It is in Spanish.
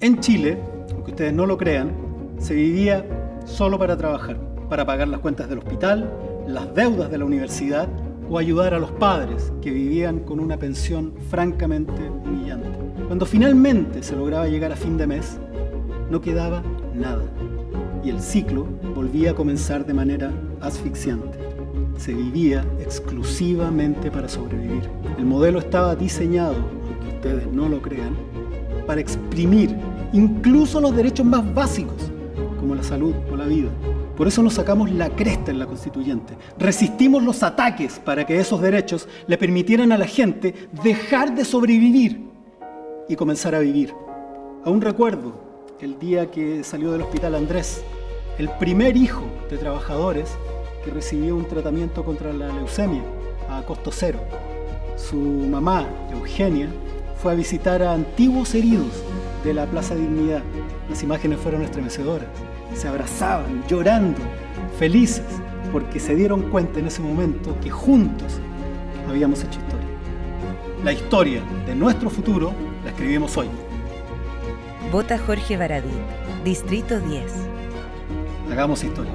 En Chile, aunque ustedes no lo crean, se vivía solo para trabajar, para pagar las cuentas del hospital, las deudas de la universidad o ayudar a los padres que vivían con una pensión francamente humillante. Cuando finalmente se lograba llegar a fin de mes, no quedaba nada y el ciclo volvía a comenzar de manera asfixiante. Se vivía exclusivamente para sobrevivir. El modelo estaba diseñado, aunque ustedes no lo crean, para exprimir incluso los derechos más básicos, como la salud o la vida. Por eso nos sacamos la cresta en la constituyente. Resistimos los ataques para que esos derechos le permitieran a la gente dejar de sobrevivir y comenzar a vivir. Aún recuerdo el día que salió del hospital Andrés, el primer hijo de trabajadores que recibió un tratamiento contra la leucemia a costo cero. Su mamá, Eugenia, fue a visitar a antiguos heridos de la Plaza Dignidad. Las imágenes fueron estremecedoras. Se abrazaban, llorando, felices, porque se dieron cuenta en ese momento que juntos habíamos hecho historia. La historia de nuestro futuro la escribimos hoy. Vota Jorge Baradí, Distrito 10. Hagamos historia.